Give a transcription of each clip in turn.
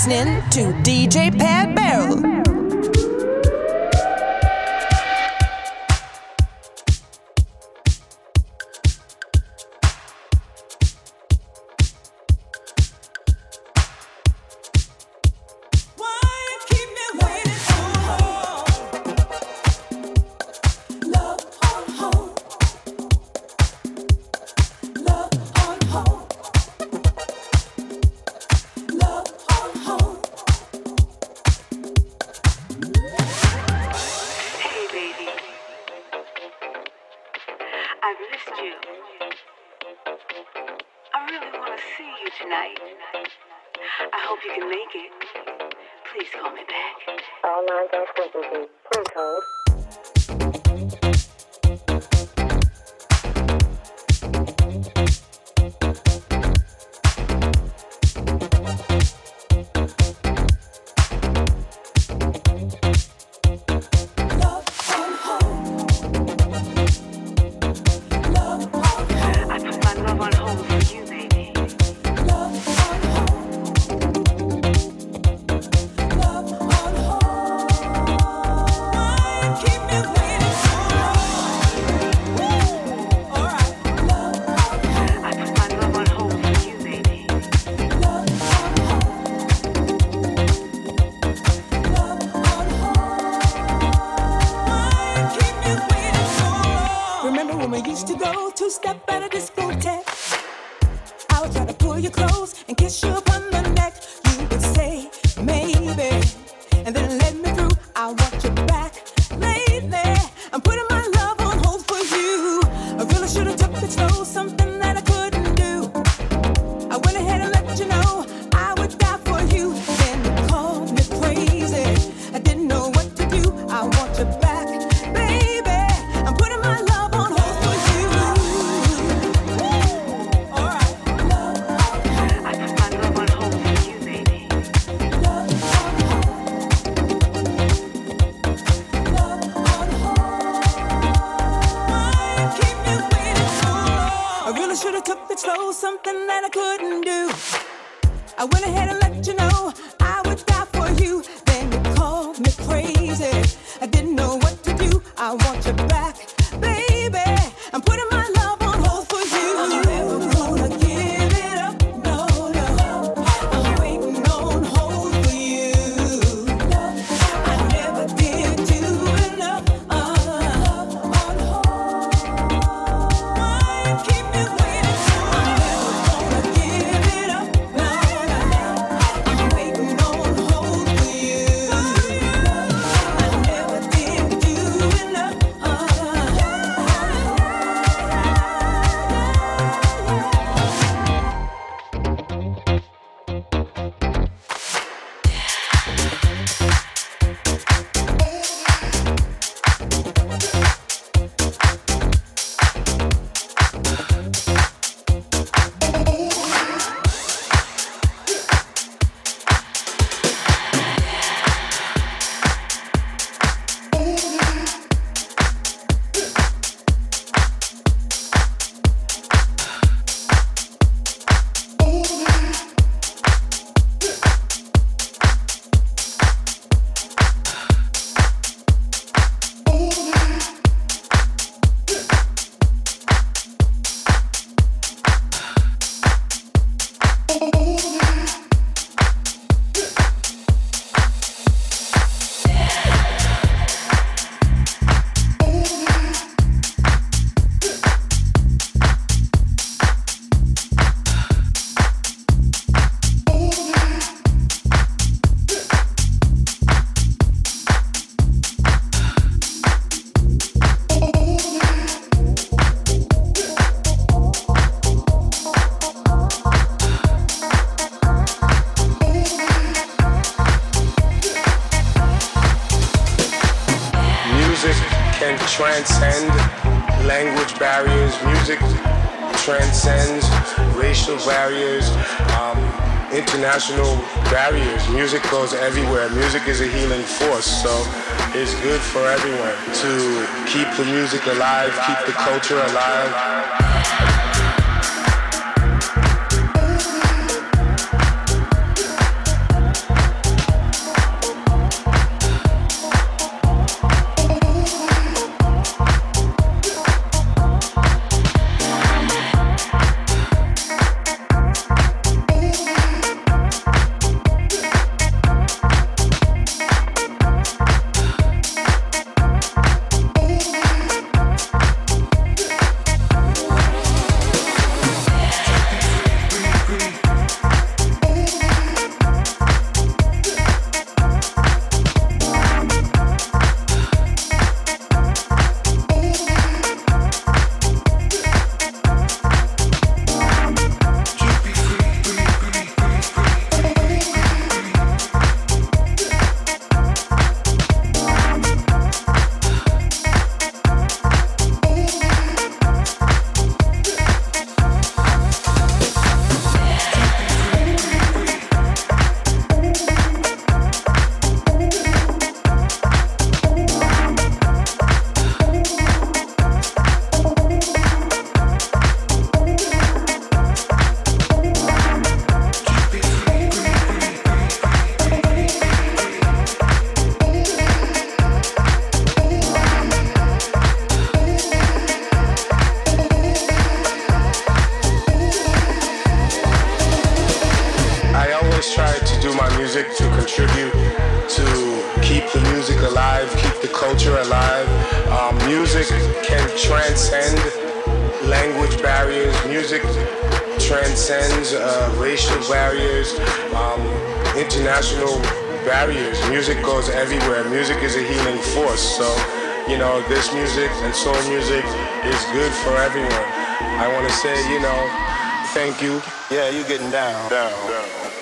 listening to DJ Pat Barrel. exposed something that I couldn't do. I went ahead and let you know. International barriers. Music goes everywhere. Music is a healing force. So it's good for everyone to keep the music alive, keep the culture alive. music is good for everyone. I want to say, you know, thank you. Yeah, you're getting down, down, down.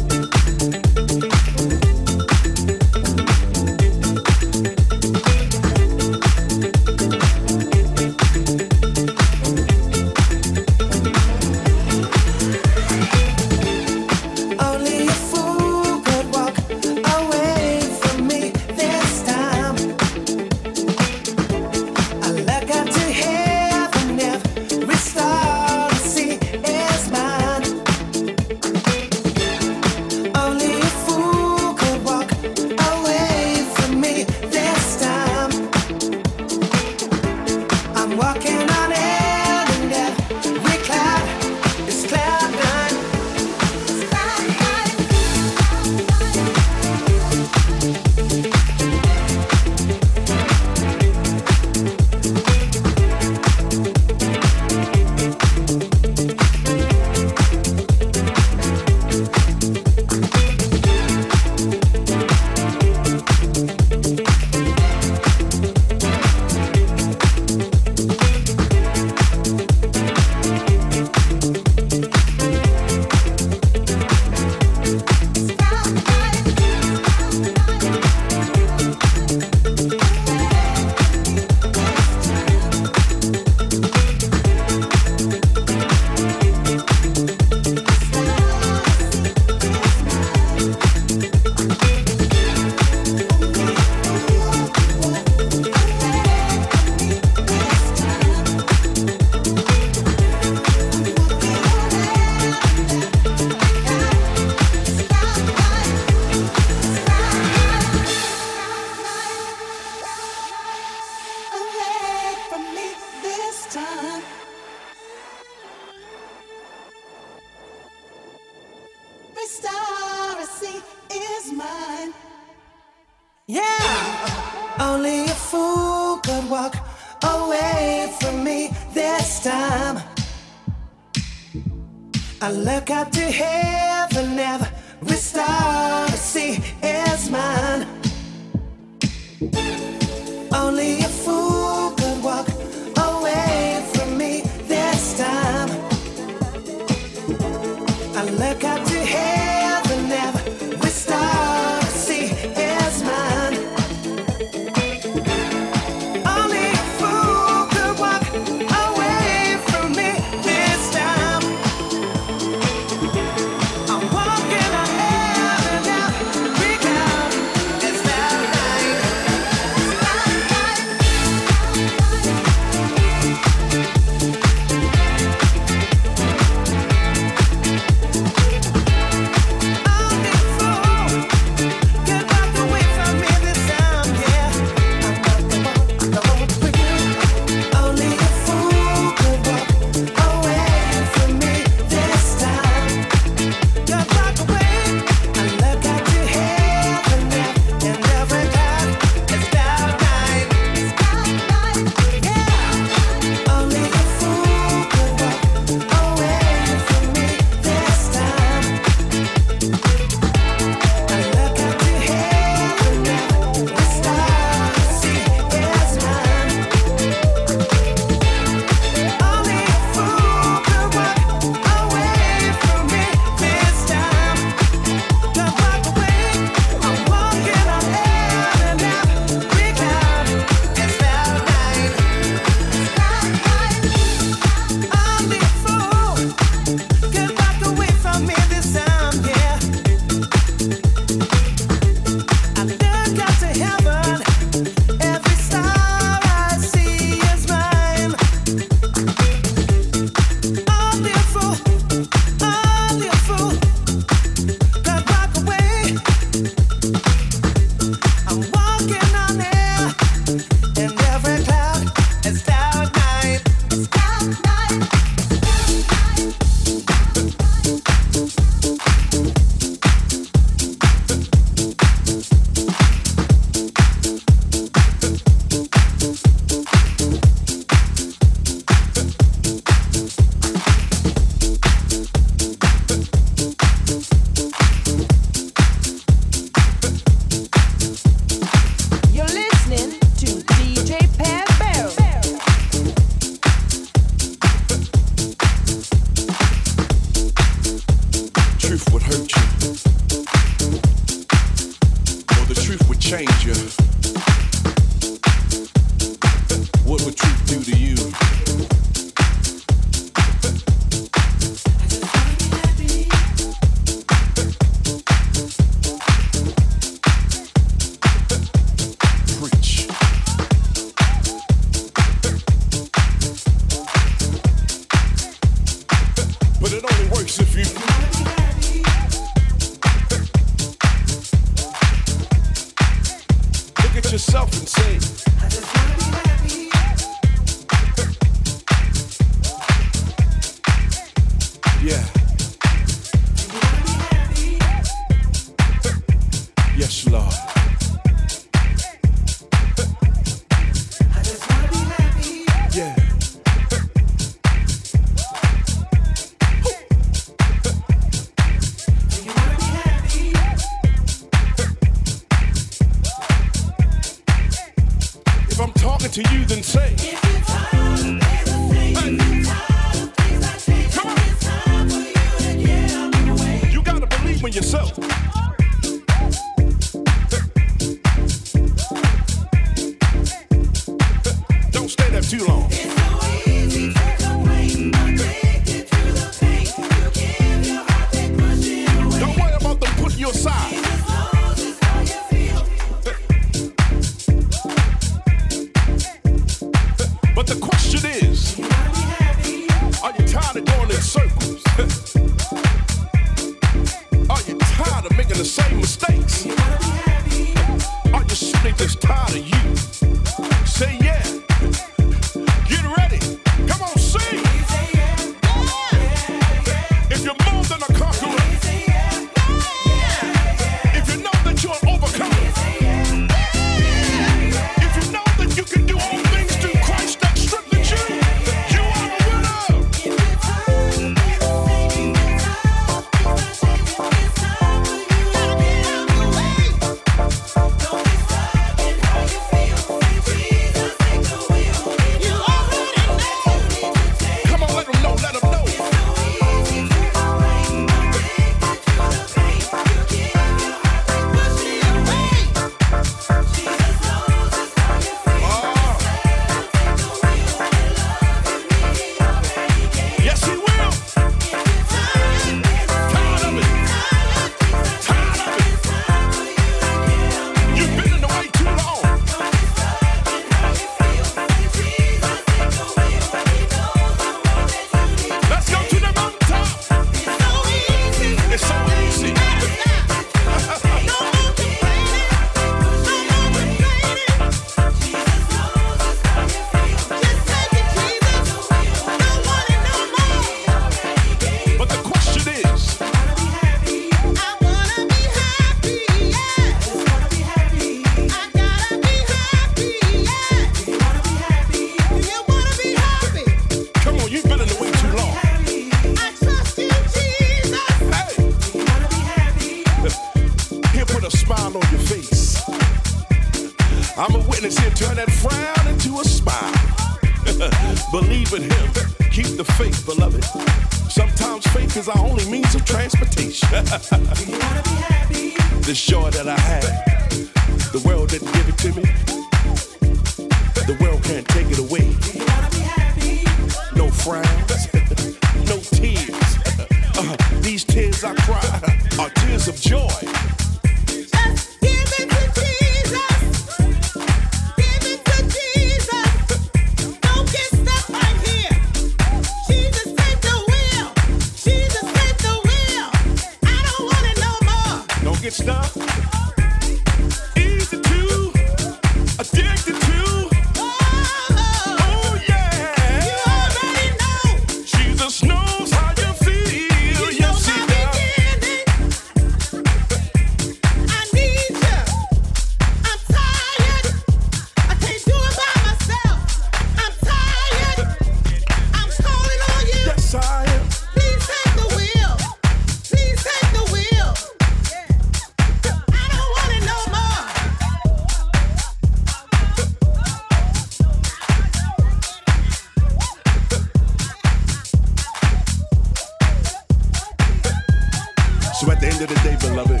end of the day, beloved,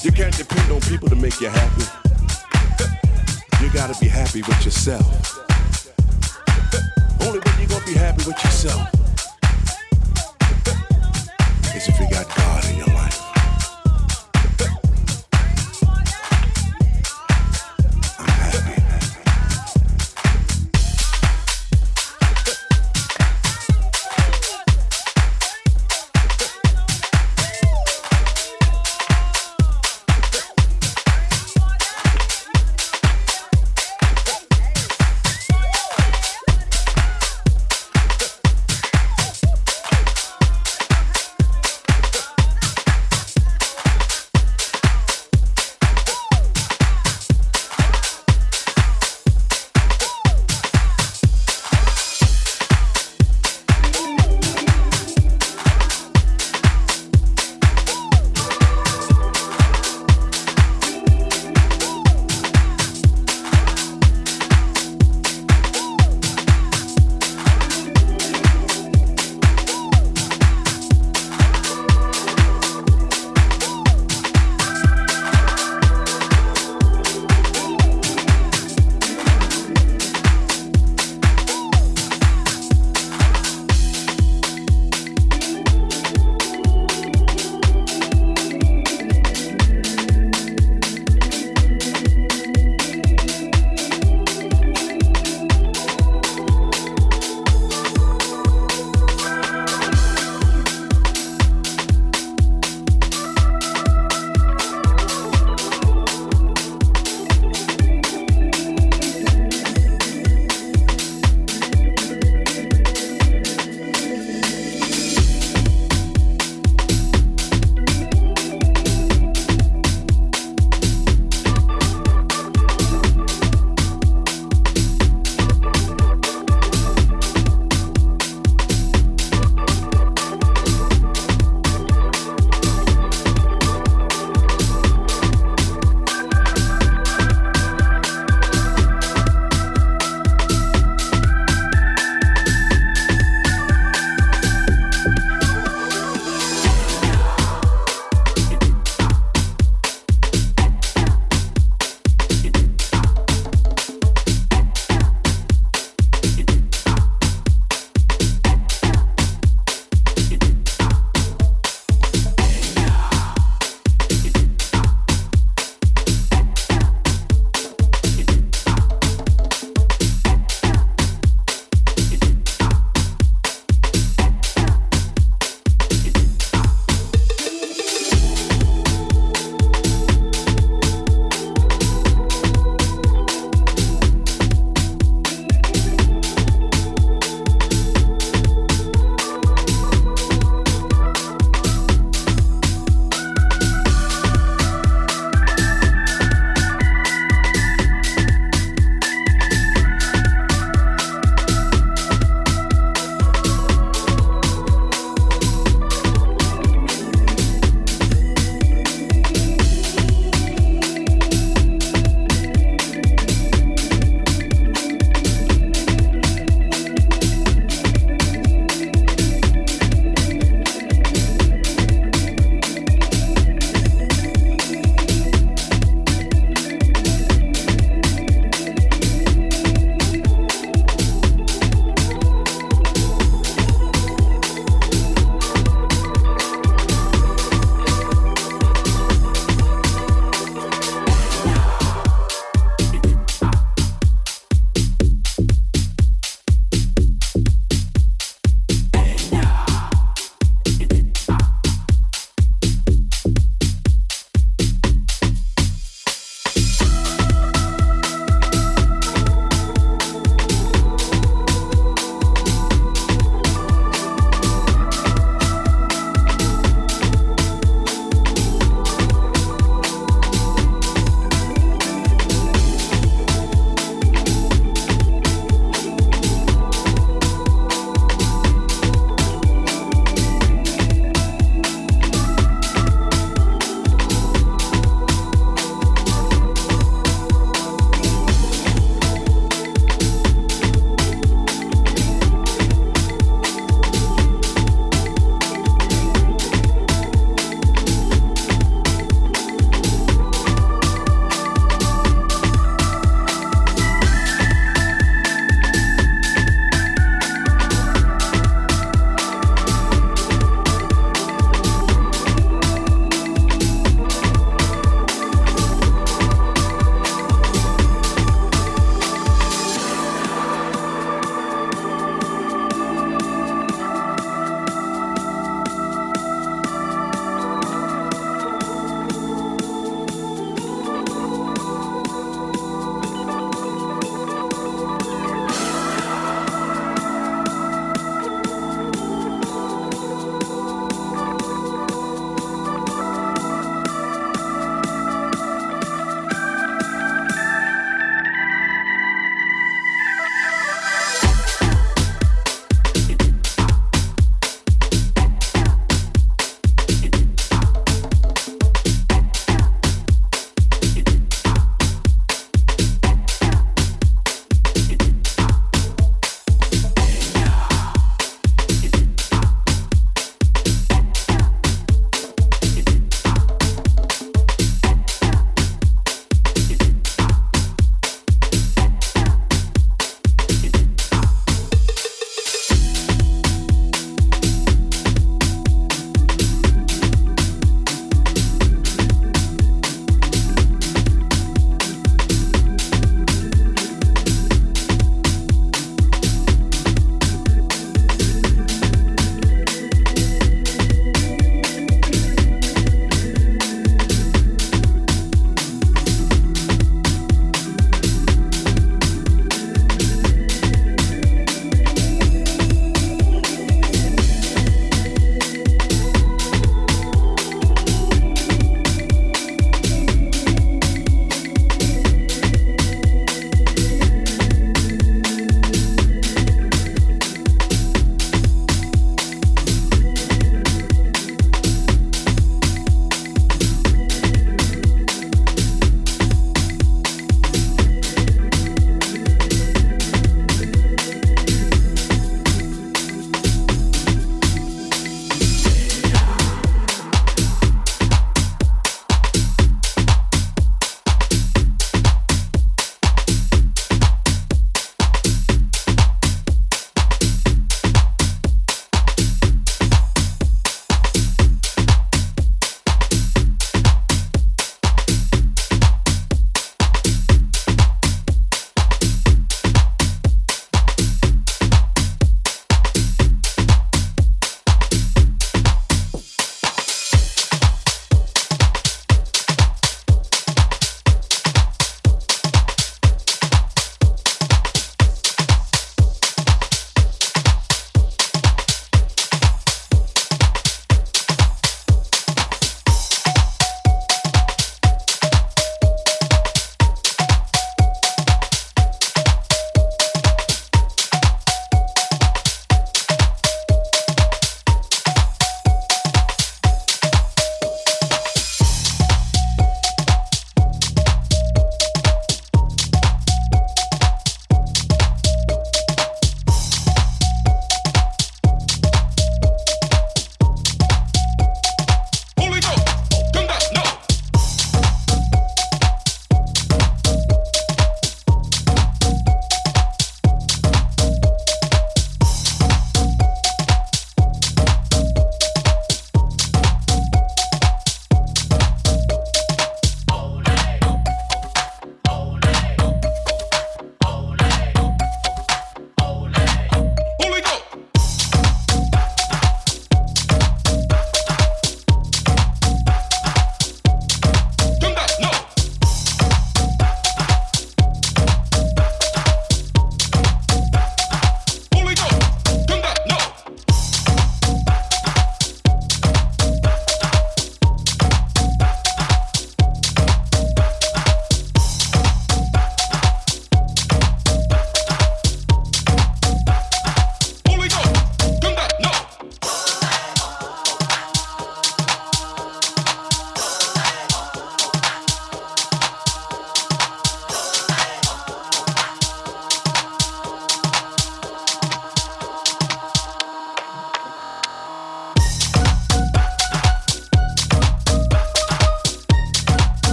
you can't depend on people to make you happy. You gotta be happy with yourself. Only when you gonna be happy with yourself is if you got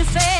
to say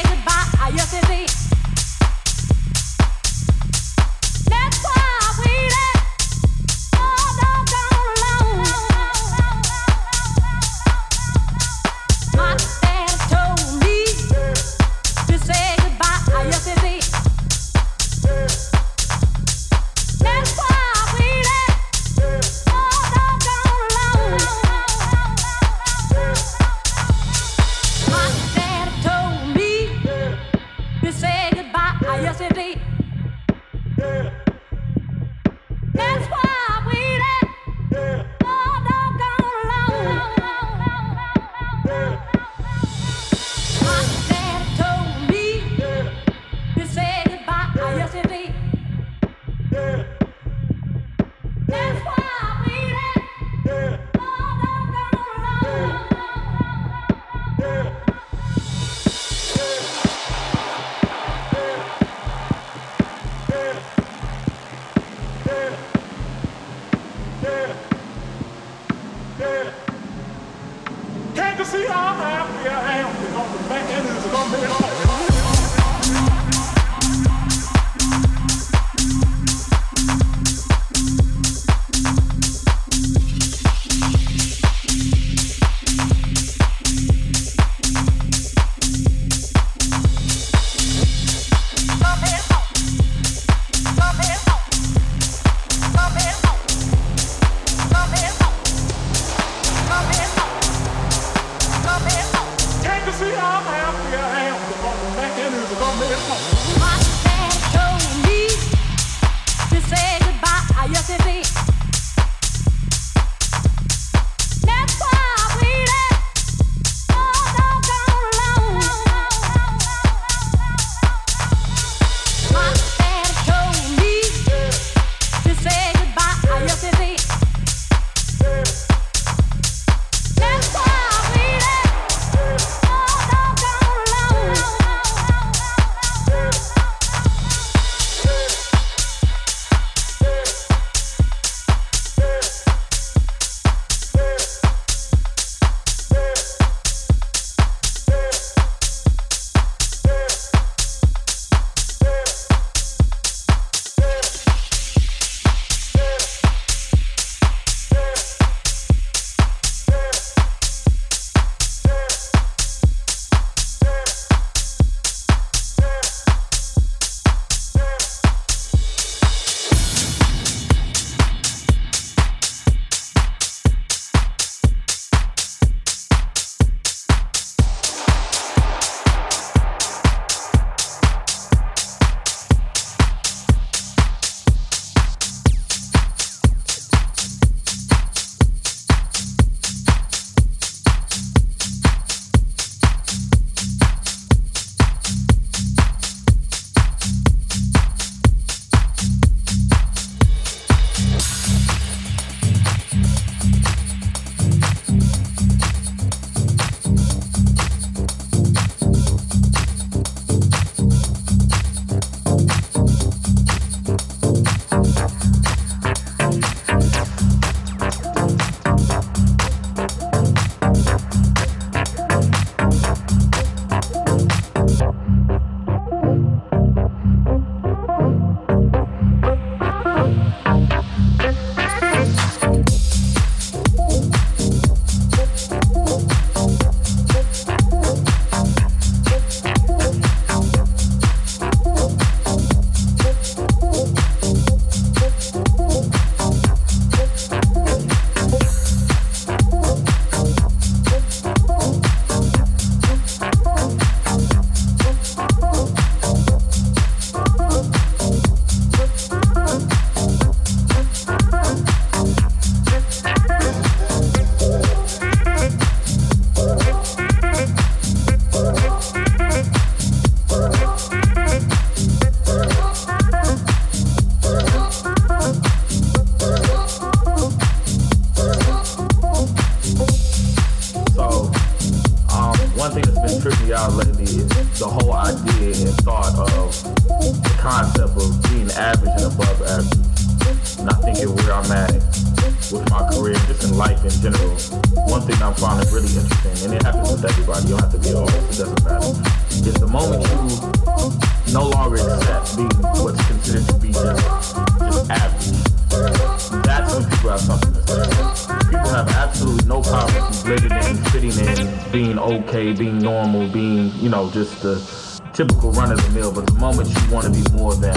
typical run of the mill, but the moment you want to be more than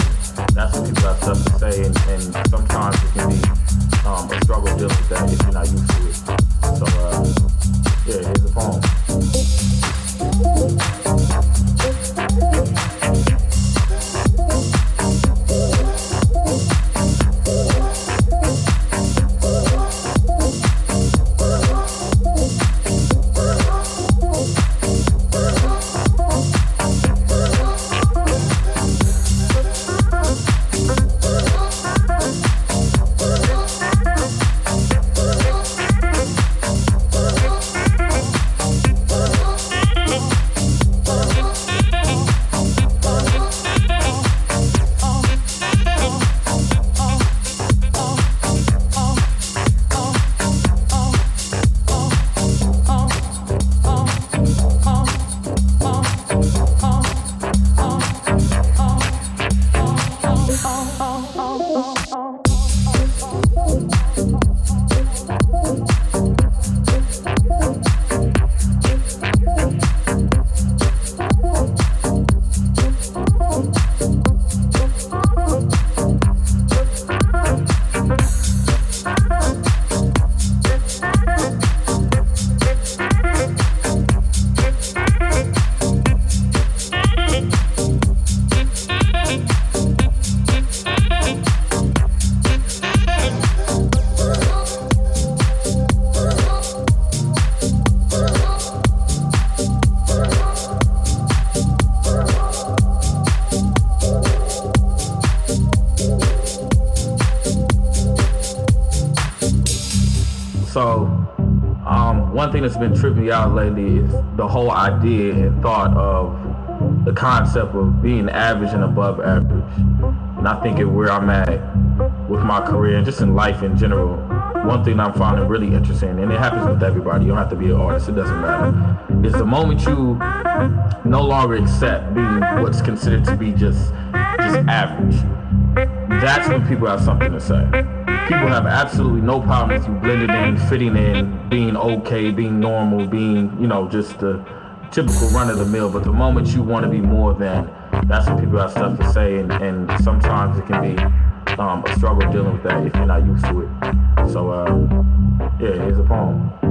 that's been tripping me out lately is the whole idea and thought of the concept of being average and above average. And I think at where I'm at with my career and just in life in general, one thing I'm finding really interesting, and it happens with everybody, you don't have to be an artist, it doesn't matter, is the moment you no longer accept being what's considered to be just just average. That's when people have something to say people have absolutely no problem with you blending in, fitting in, being okay, being normal, being, you know, just the typical run of the mill. But the moment you want to be more than, that's when people have stuff to say. And, and sometimes it can be um, a struggle dealing with that if you're not used to it. So, uh, yeah, here's a poem.